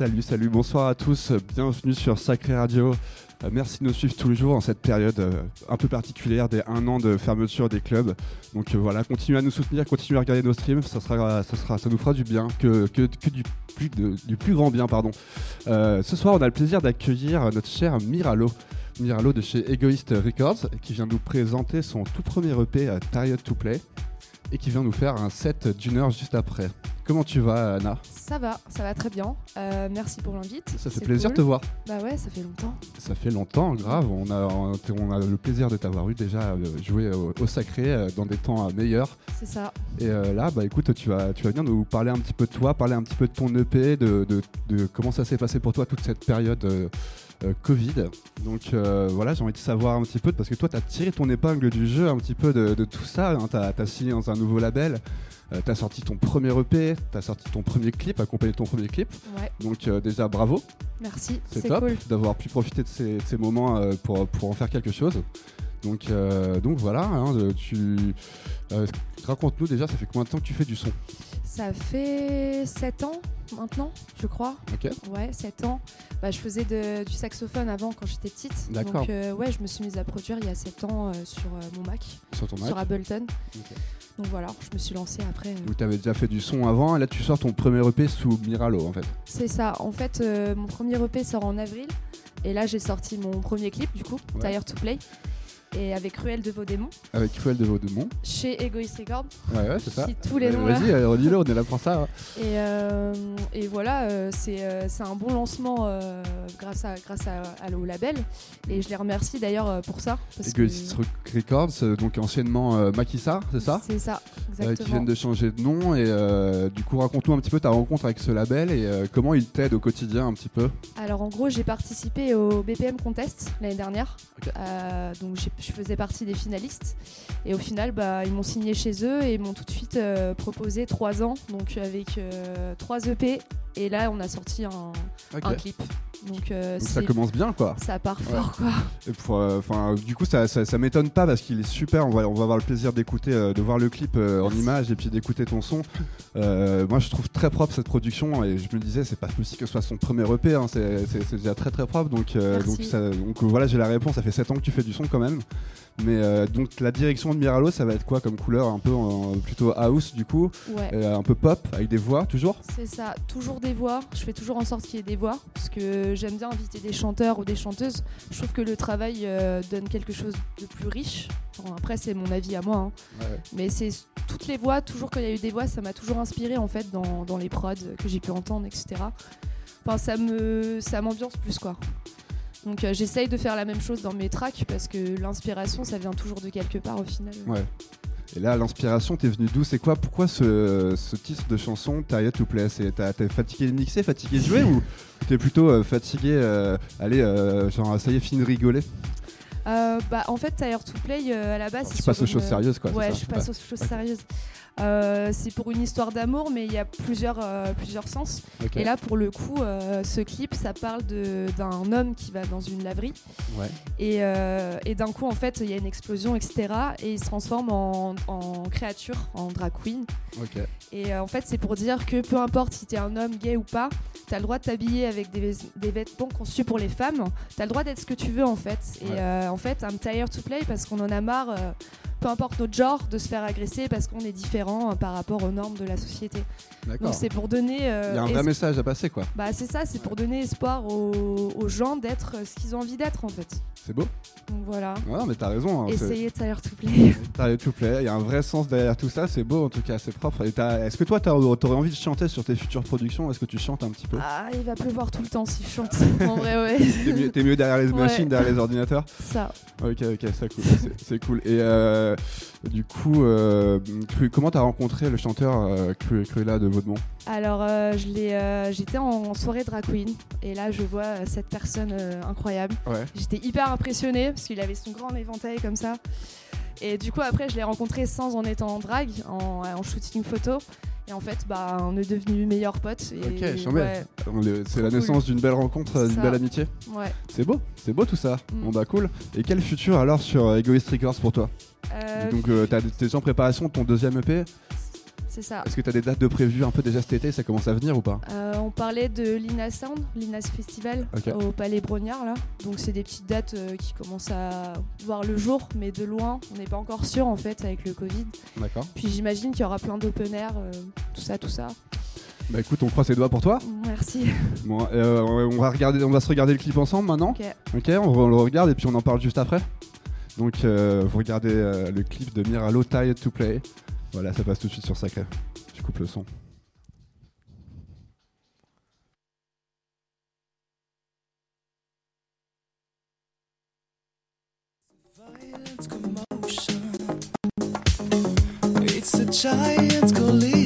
Salut, salut, bonsoir à tous, bienvenue sur Sacré Radio. Euh, merci de nous suivre tous les jours en cette période euh, un peu particulière des un an de fermeture des clubs. Donc euh, voilà, continuez à nous soutenir, continuez à regarder nos streams, ça, sera, ça, sera, ça nous fera du bien, que, du, plus grand bien. pardon. Ce soir, on a le plaisir d'accueillir notre cher Miralo. Miralo de chez Egoist Records, qui vient nous présenter son tout premier EP Tired to Play et qui vient nous faire un set d'une heure juste après. Comment tu vas, Anna Ça va, ça va très bien. Euh, merci pour l'invite. Ça fait plaisir cool. de te voir. Bah ouais, ça fait longtemps. Ça fait longtemps, grave. On a, on a le plaisir de t'avoir eu déjà euh, jouer au, au sacré euh, dans des temps meilleurs. C'est ça. Et euh, là, bah écoute, tu vas, tu vas venir nous parler un petit peu de toi, parler un petit peu de ton EP, de, de- de comment ça s'est passé pour toi toute cette période euh, Covid. Donc euh, voilà, j'ai envie de savoir un petit peu, parce que toi, tu as tiré ton épingle du jeu un petit peu de, de tout ça. Tu as, signé dans un nouveau label, tu as sorti ton premier EP, tu as sorti ton premier clip, accompagné de ton premier clip. Ouais, Donc euh, déjà, bravo. merci. C'est top cool. d'avoir pu profiter de ces, de ces moments euh, pour, pour en faire quelque chose. Donc, euh, donc voilà, hein, tu euh, raconte-nous déjà, ça fait combien de temps que tu fais du son? Ça fait 7 ans maintenant, je crois. Ok. Ouais, 7 ans. Bah, je faisais de- du saxophone avant quand j'étais petite. D'accord. Donc euh, ouais, je me suis mise à produire il y a 7 ans euh, sur euh, mon Mac, Sur ton Mac. sur Ableton. Ok. Donc voilà, je me suis lancée après. Donc tu avais déjà fait du son avant, et là tu sors ton premier EP sous Miralo en fait. C'est ça. En fait, mon premier EP sort en avril. Et là, j'ai sorti mon premier clip, du coup, Ouais. Tire to Play. Et avec Ruelle de Vaudémont, Avec Cruel de Vaudemont. chez Egoist Records. Ouais, ouais, c'est ça. Tous les noms. Vas-y, euh, redis-le, on est là pour ça. hein. Et, euh, et voilà, euh, c'est euh, c'est un bon lancement grâce, à, grâce à, à- au label. Et je les remercie d'ailleurs pour ça. parce que- Egoist Records, donc anciennement Makissa, c'est ça? C'est ça, exactement. qui viennent de changer de nom et du coup raconte-nous un petit peu ta rencontre avec ce label et comment il t'aide au quotidien un petit peu? Alors en gros, j'ai participé au BPM Contest l'année dernière. Donc j'ai- je faisais partie des finalistes. Et au final, bah, ils m'ont signé chez eux et m'ont tout de suite euh, proposé trois ans, donc avec euh, trois EP. Et là, on a sorti un, clip. Donc, euh, Donc ça commence bien quoi. ça part fort, quoi. Euh, du coup, ça, ça, ça m'étonne pas parce qu'il est super. On va, on va avoir le plaisir d'écouter, euh, de voir le clip en image et puis d'écouter ton son. Moi, je trouve très propre cette production et je me disais, c'est pas possible que ce soit son premier EP. hein, c'est déjà très très propre. Donc, donc, ça- donc, voilà, j'ai la réponse. Ça fait 7 ans que tu fais du son quand même. Mais donc la direction de Miralo, ça va être quoi comme couleur? Un peu en- plutôt house du coup, Ouais. un peu pop avec des voix toujours? C'est ça, toujours des voix. Je fais toujours en sorte qu'il y ait des voix parce que j'aime bien inviter des chanteurs ou des chanteuses. Je trouve que le travail euh, donne quelque chose de plus riche. Enfin, après, c'est mon avis à moi, hein. mais c'est toutes les voix. Toujours quand il y a eu des voix, ça m'a toujours inspiré en fait dans, dans les prods que j'ai pu entendre, etc. Enfin, ça me, ça m'ambiance plus quoi. Donc euh, j'essaye de faire la même chose dans mes tracks parce que l'inspiration, ça vient toujours de quelque part au final. Ouais. Et là, l'inspiration, t'es venu d'où? C'est quoi? Pourquoi ce, ce titre de chanson, Tired to Play t'es fatigué de mixer, fatigué de jouer ou t'es plutôt euh, fatigué, euh, allez, euh, genre ça y est, fini de rigoler? Euh, bah, en fait, Tire to Play à la base, Tu c'est passes aux choses une- sérieuses, quoi. Ouais, je passe aux choses sérieuses. Euh, c'est pour une histoire d'amour, mais il y a plusieurs, euh, plusieurs sens. Et là, pour le coup, euh, ce clip, ça parle d'un homme qui va dans une laverie. Ouais. Et, et d'un coup, en fait, il y a une explosion, etc. Et il se transforme en, en créature, en drag queen. Et en fait, c'est pour dire que peu importe si t'es un homme gay ou pas, t'as le droit de t'habiller avec des, des vêtements conçus pour les femmes. T'as le droit d'être ce que tu veux en fait. Et Ouais. en fait, I'm tired to play parce qu'on en a marre, peu importe notre genre, de se faire agresser parce qu'on est différent euh, par rapport aux normes de la société. Donc c'est pour donner. euh, Il y a un vrai message à passer, quoi. bah c'est ça, c'est pour donner espoir aux, aux gens d'être ce qu'ils ont envie d'être en fait. C'est beau Donc voilà. Ouais, mais t'as raison. hein, Essayez tired to play. Tired to Play, il y a un vrai sens derrière tout ça, c'est beau en tout cas, c'est propre. Est-ce que toi, t'aurais envie de chanter sur tes futures productions Est-ce que tu chantes un petit peu? Ah, il va pleuvoir tout le temps si je chante. en vrai, ouais. T'es mieux, derrière les Ouais. machines, derrière les ordinateurs? Ça. Ok, ok, ça cool, c'est- c'est cool. Et euh, du coup, euh, comment t'as rencontré le chanteur euh, Cru- Cruella de Vaudemont Alors, euh, je l'ai, euh, j'étais en soirée drag queen et là, je vois euh, cette personne euh, incroyable. Ouais. J'étais hyper impressionnée parce qu'il avait son grand éventail comme ça. Et du coup, après, je l'ai rencontré sans en étant en drag, en, en shooting photo. Et en fait, bah, on est devenus meilleurs potes. Et, Ok, ouais, On C'est la Cool. naissance d'une belle rencontre, euh, d'une belle amitié. ouais. C'est beau, c'est beau tout ça. Mm. Bon bah cool. Et quel futur alors sur euh, Egoist Records pour toi? Euh, Donc euh, t'as- t'es déjà en préparation de ton deuxième EP C'est ça. Est-ce que tu as des dates de prévues un peu déjà cet été Ça commence à venir ou pas euh, On parlait de l'INA Sound, l'INAS Festival au Palais Brognard là. Donc c'est des petites dates euh, qui commencent à voir le jour, mais de loin. On n'est pas encore sûr en fait avec le Covid. D'accord. Puis j'imagine qu'il y aura plein d'open air, tout ça, tout ça. Bah écoute, on croise ses doigts pour toi. Merci. Bon, on va regarder, on va se regarder le clip ensemble maintenant. Ok. Ok, on, le regarde et puis on en parle juste après. Donc vous regardez le clip de Miralo Tired to Play. Voilà, ça passe tout de suite sur Sacré. Je coupe le son. It's a giant collision.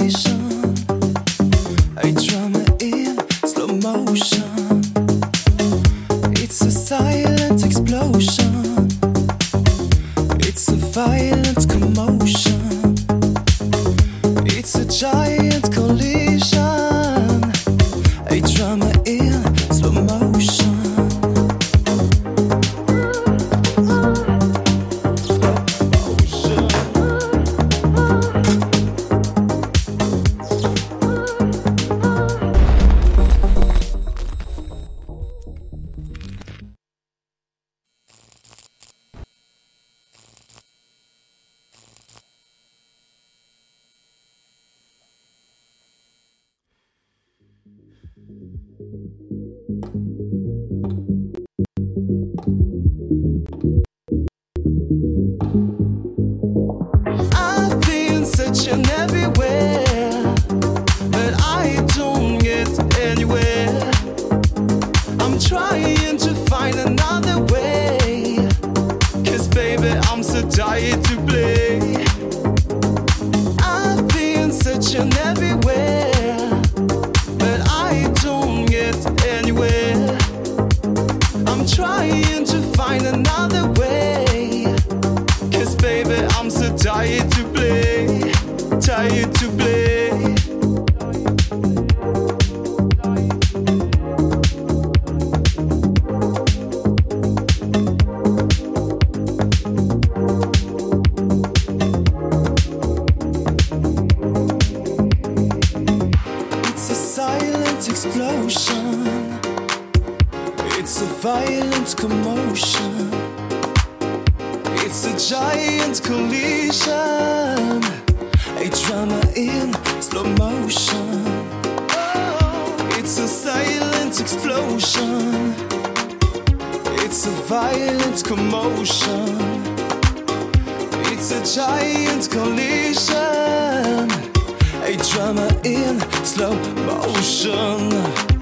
commotion. It's a giant collision, a drama in slow motion. It's a silent explosion, it's a violent commotion. It's a giant collision, a drama in slow motion.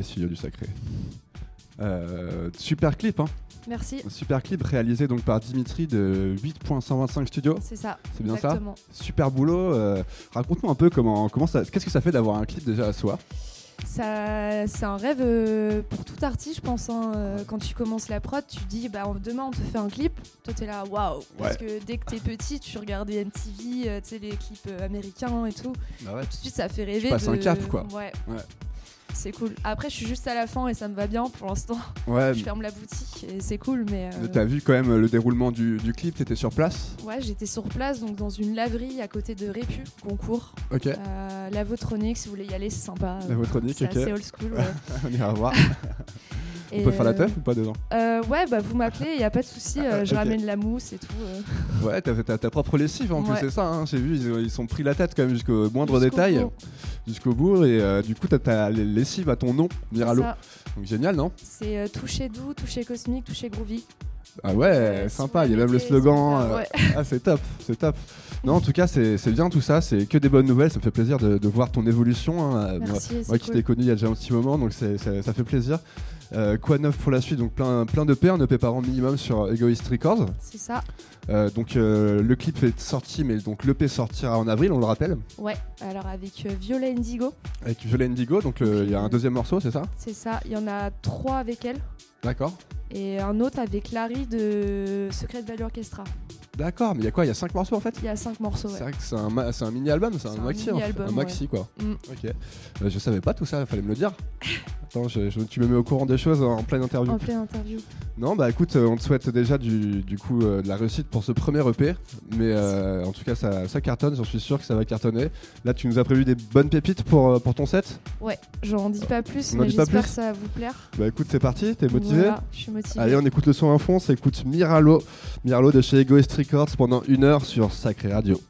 Du Sacré. Euh, super clip, hein Merci. super clip réalisé donc par Dimitri de 8.125 Studio. C'est ça. C'est bien ça. Super boulot. Euh, raconte-nous un peu comment, comment ça, qu'est-ce que ça fait d'avoir un clip déjà à soi? Ça, c'est un rêve euh, pour tout artiste, je pense. Hein. Quand tu commences la prod, tu dis bah demain on te fait un clip. Toi t'es là, waouh. Parce que dès que t'es petit, tu regardais MTV, tu sais les clips américains et tout. Bah tout de suite ça fait rêver. Tu passes un cap quoi. Ouais. C'est cool. Après, je suis juste à la fin et ça me va bien pour l'instant. Ouais. Je ferme la boutique et c'est cool, mais. Euh... T'as vu quand même le déroulement du, du clip T'étais sur place? Ouais, j'étais sur place, donc dans une laverie à côté de Répu, Concours. Ok. Euh, la Votronique, si vous voulez y aller, c'est sympa. La Votronique, c'est ok. assez old school. Ouais. On ira voir. On peut faire la teuf ou pas dedans euh, Ouais, bah vous m'appelez, il y a pas de souci. Euh, je Ok. ramène la mousse et tout. euh. Ouais, t'as ta, propre lessive en plus, c'est ça. Hein, J'ai vu, ils, ils sont pris la tête quand même jusqu'au moindre détail, jusqu'au bout. Et euh, du coup, t'as ta lessive à ton nom, Miralo. Donc génial, non C'est euh, toucher doux, toucher cosmique, toucher groovy. Ah ouais, Euh, sympa. Il y a même le slogan. euh, ouais. Ah, c'est top, c'est top. Non, en tout cas, c'est bien tout ça. C'est que des bonnes nouvelles. Ça me fait plaisir de, de voir ton évolution. hein. Euh, moi- Merci, Moi qui t'ai connu il y a déjà un petit moment, donc c'est- ça fait plaisir. Euh, quoi de neuf pour la suite Donc plein, plein de un EP par an minimum sur Egoist Records. C'est ça. Euh, donc euh, le clip est sorti, mais donc l'EP sortira en avril, on le rappelle, Ouais. Alors avec Violet Indigo, avec Violet Indigo. Donc il y a un deuxième morceau, c'est ça? C'est ça. Il y en a trois avec elle D'accord. et un autre avec Larry de Secret Value Orchestra. D'accord, mais il y a quoi Il y a cinq morceaux en fait Il y a cinq morceaux. C'est Ouais. vrai que c'est un, ma- un mini-album, c'est un maxi, en fait. mini-album, un maxi quoi. Mm. Ok. Euh, je savais pas tout ça, fallait me le dire. Attends, je- je- tu me mets au courant des choses en pleine interview. En pleine interview. Non, bah écoute, euh, on te souhaite déjà du, du coup euh, de la réussite pour ce premier EP. Mais euh, en tout cas, ça, ça cartonne, j'en suis sûr que ça va cartonner. Là, tu nous as prévu des bonnes pépites pour, pour ton set? Ouais, j'en dis pas plus, mais j'espère que ça va vous plaire. Bah écoute, c'est parti, t'es motivé? Voilà, je suis motivée. Allez, on écoute le son à fond, ça écoute Miralo. Miralo de chez Egoist Pendant une heure sur Sacré Radio.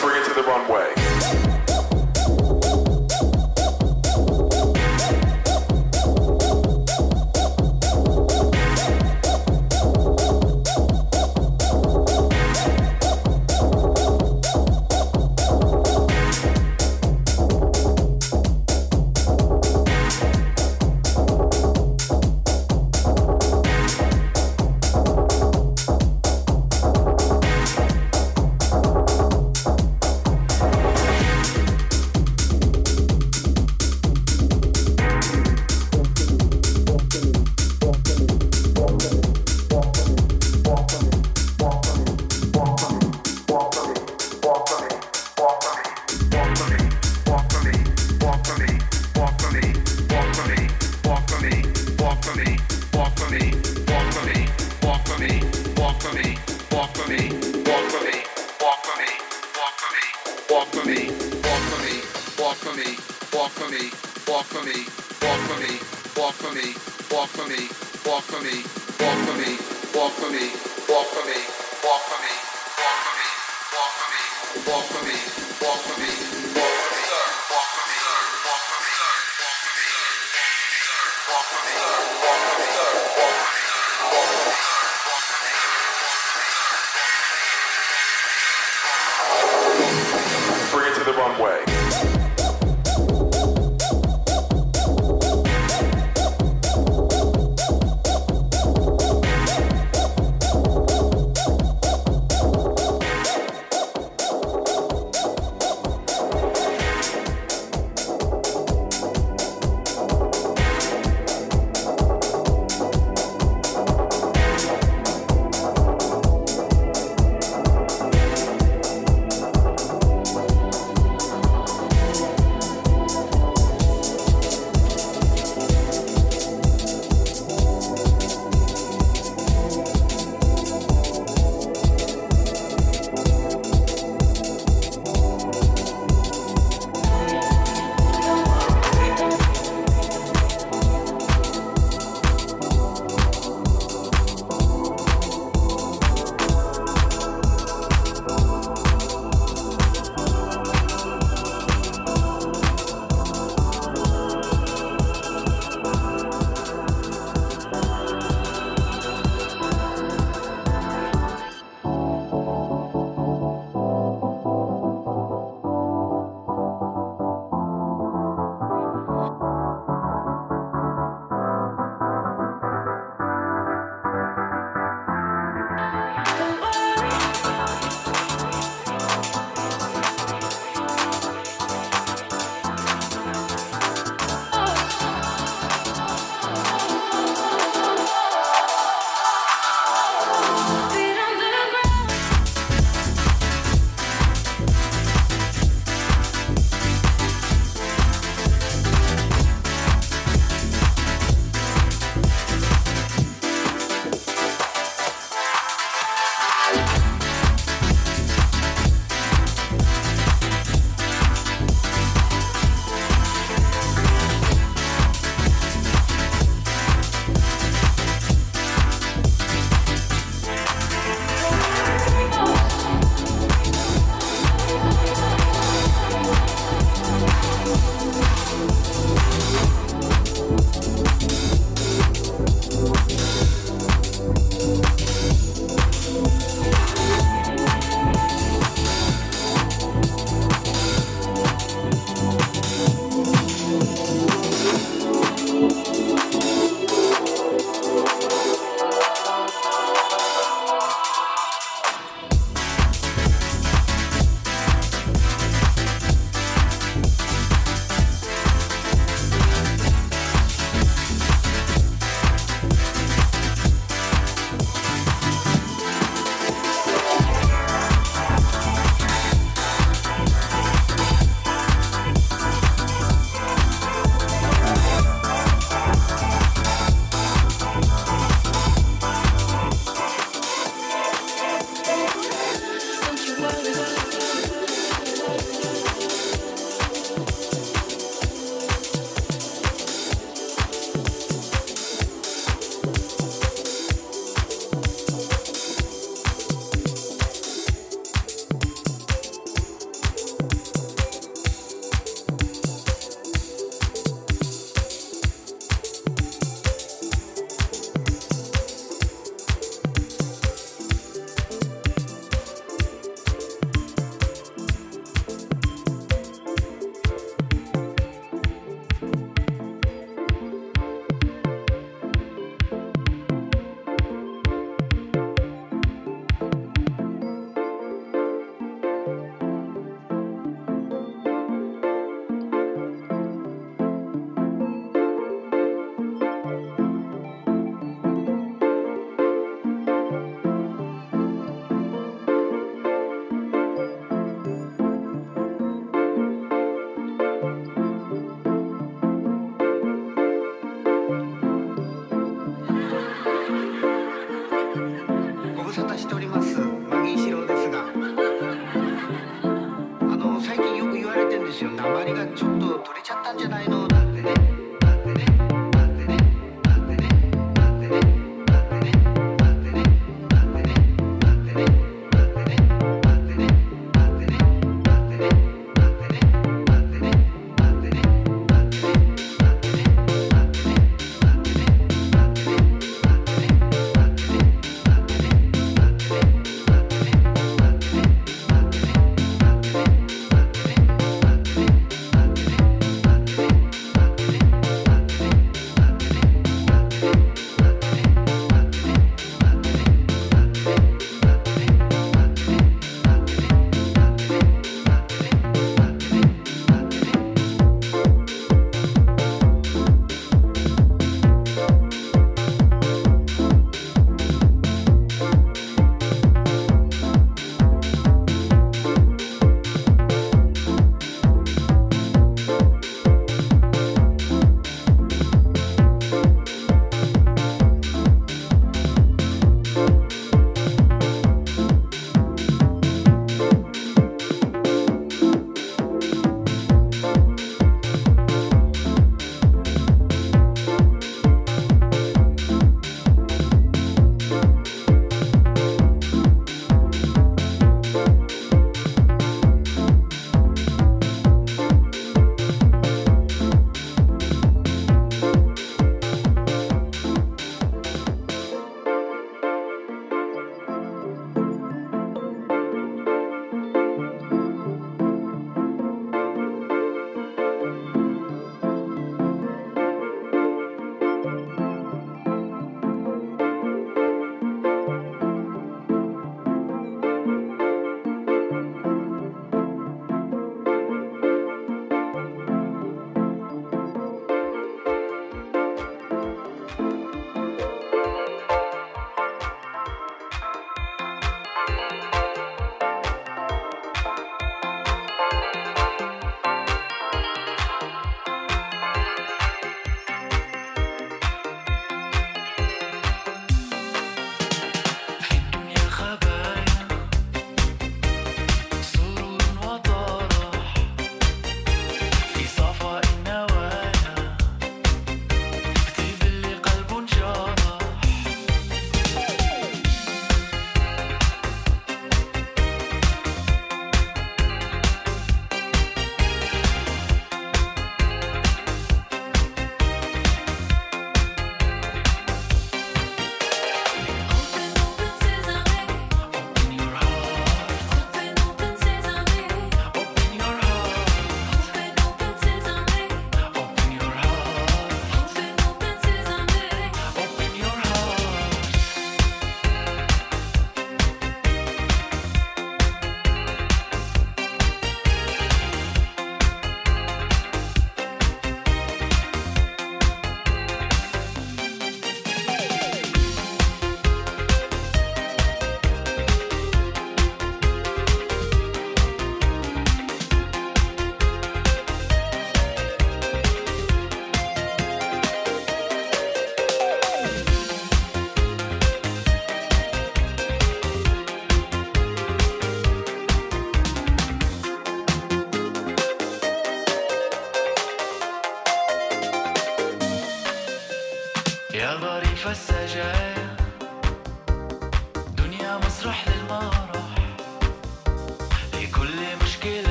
Bring it to the runway.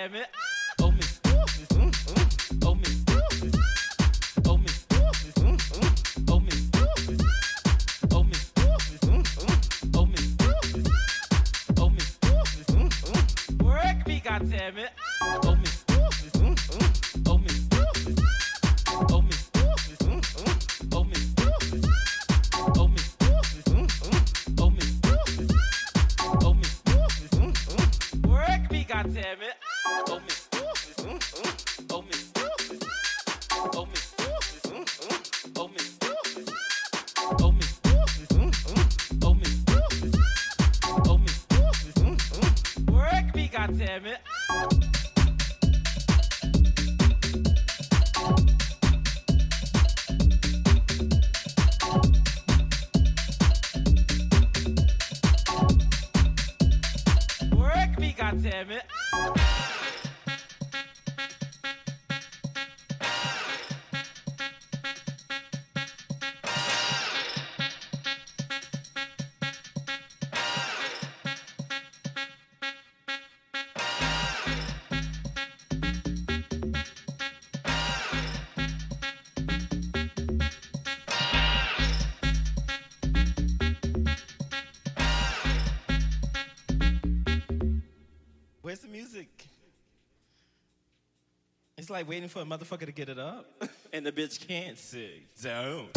damn it. damn it. like waiting for a motherfucker to get it up. and the bitch can't sit down.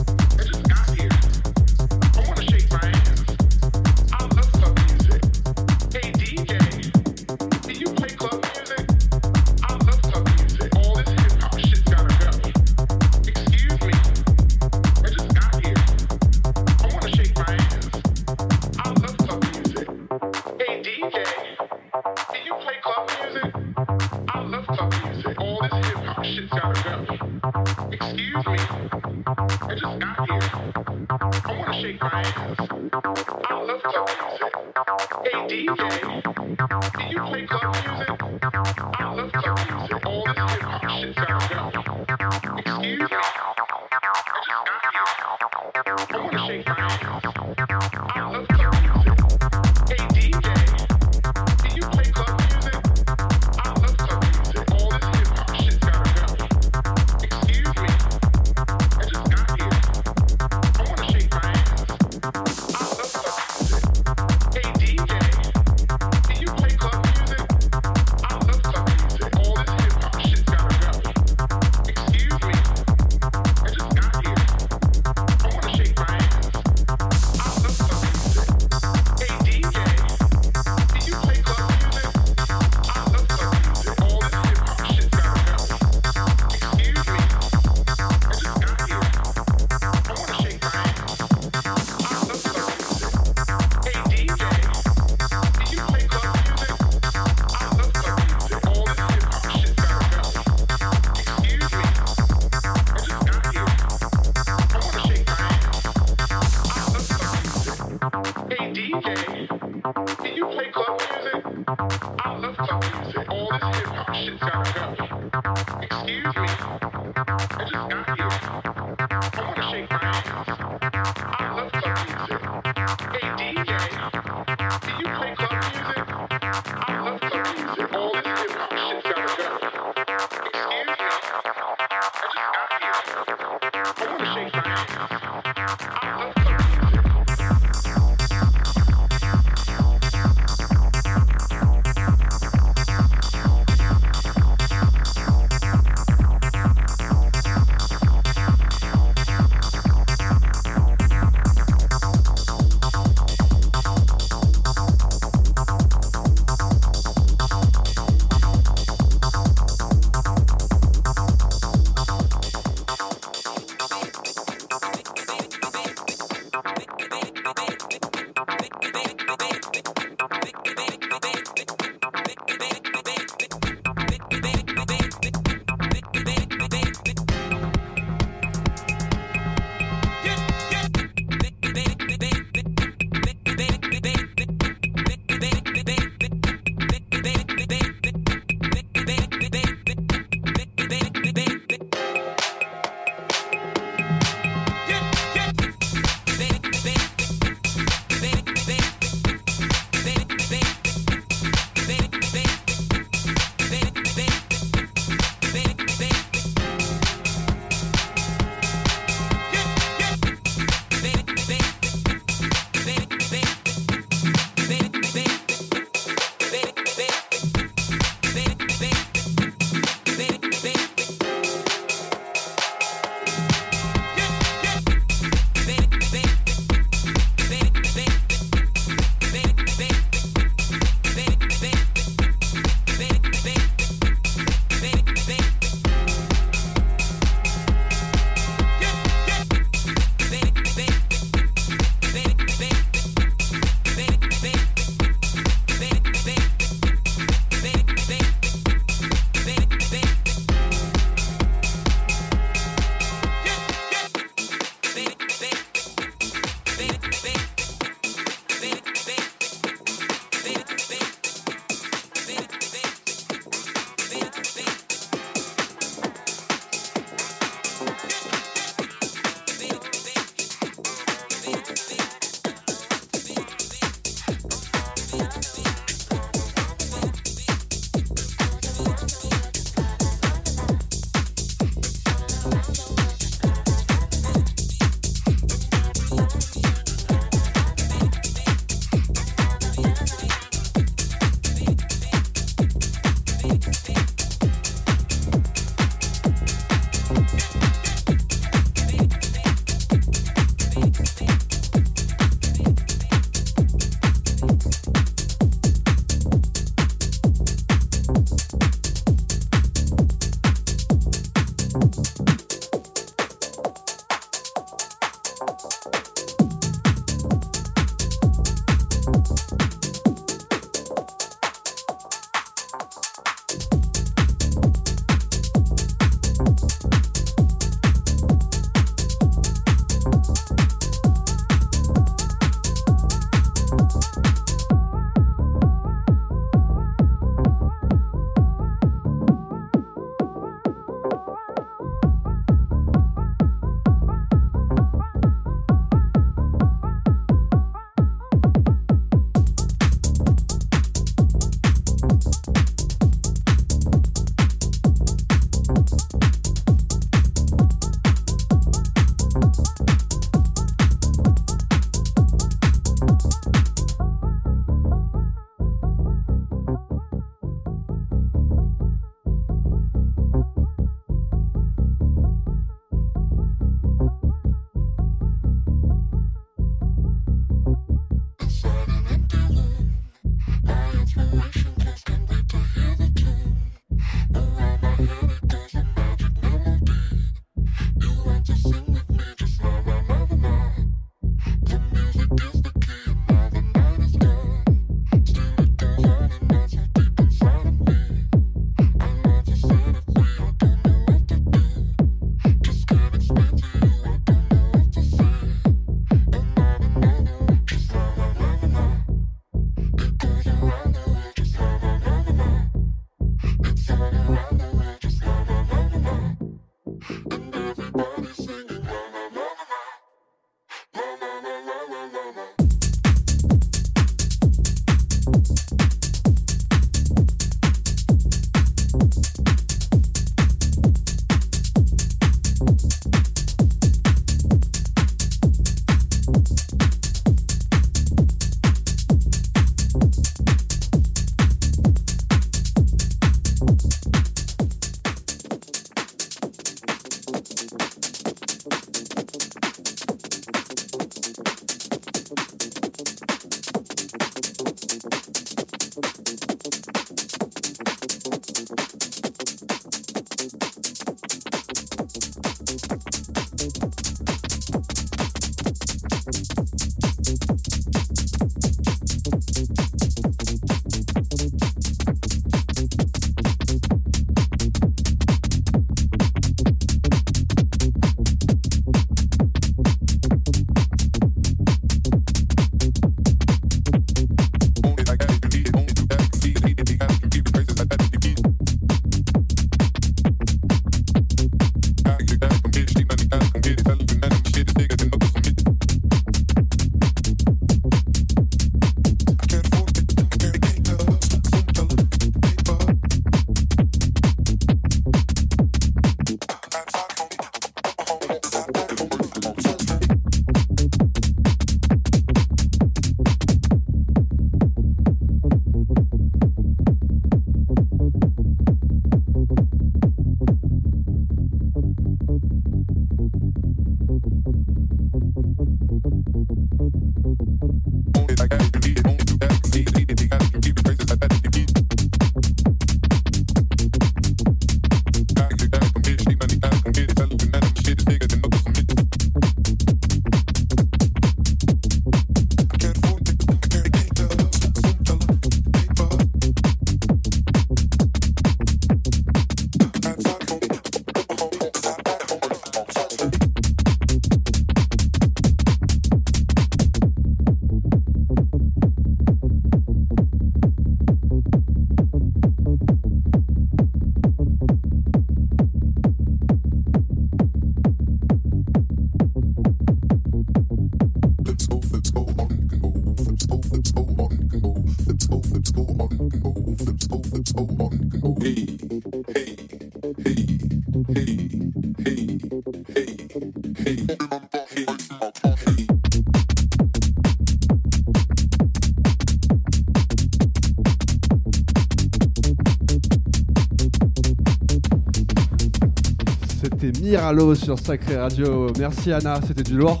C'était Miralo sur Sacré Radio. Merci Anna, c'était du lourd.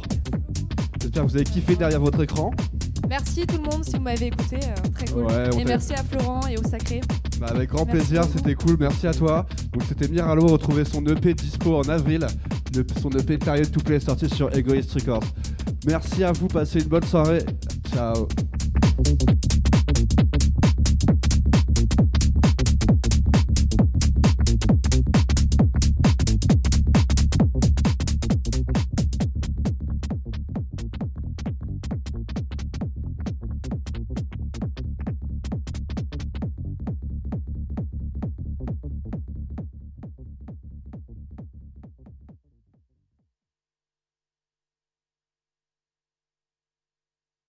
J'espère que vous avez kiffé derrière votre écran. Merci tout le monde si vous m'avez écouté, euh, très cool. Ouais, et merci à Florent et au Sacré. Bah, avec grand Merci plaisir, c'était cool, merci à toi. Donc c'était Miralo, retrouvez son EP dispo en avril, Le- son EP Période to Play sorti sur Egoist Records. Merci à vous, passez une bonne soirée. Ciao.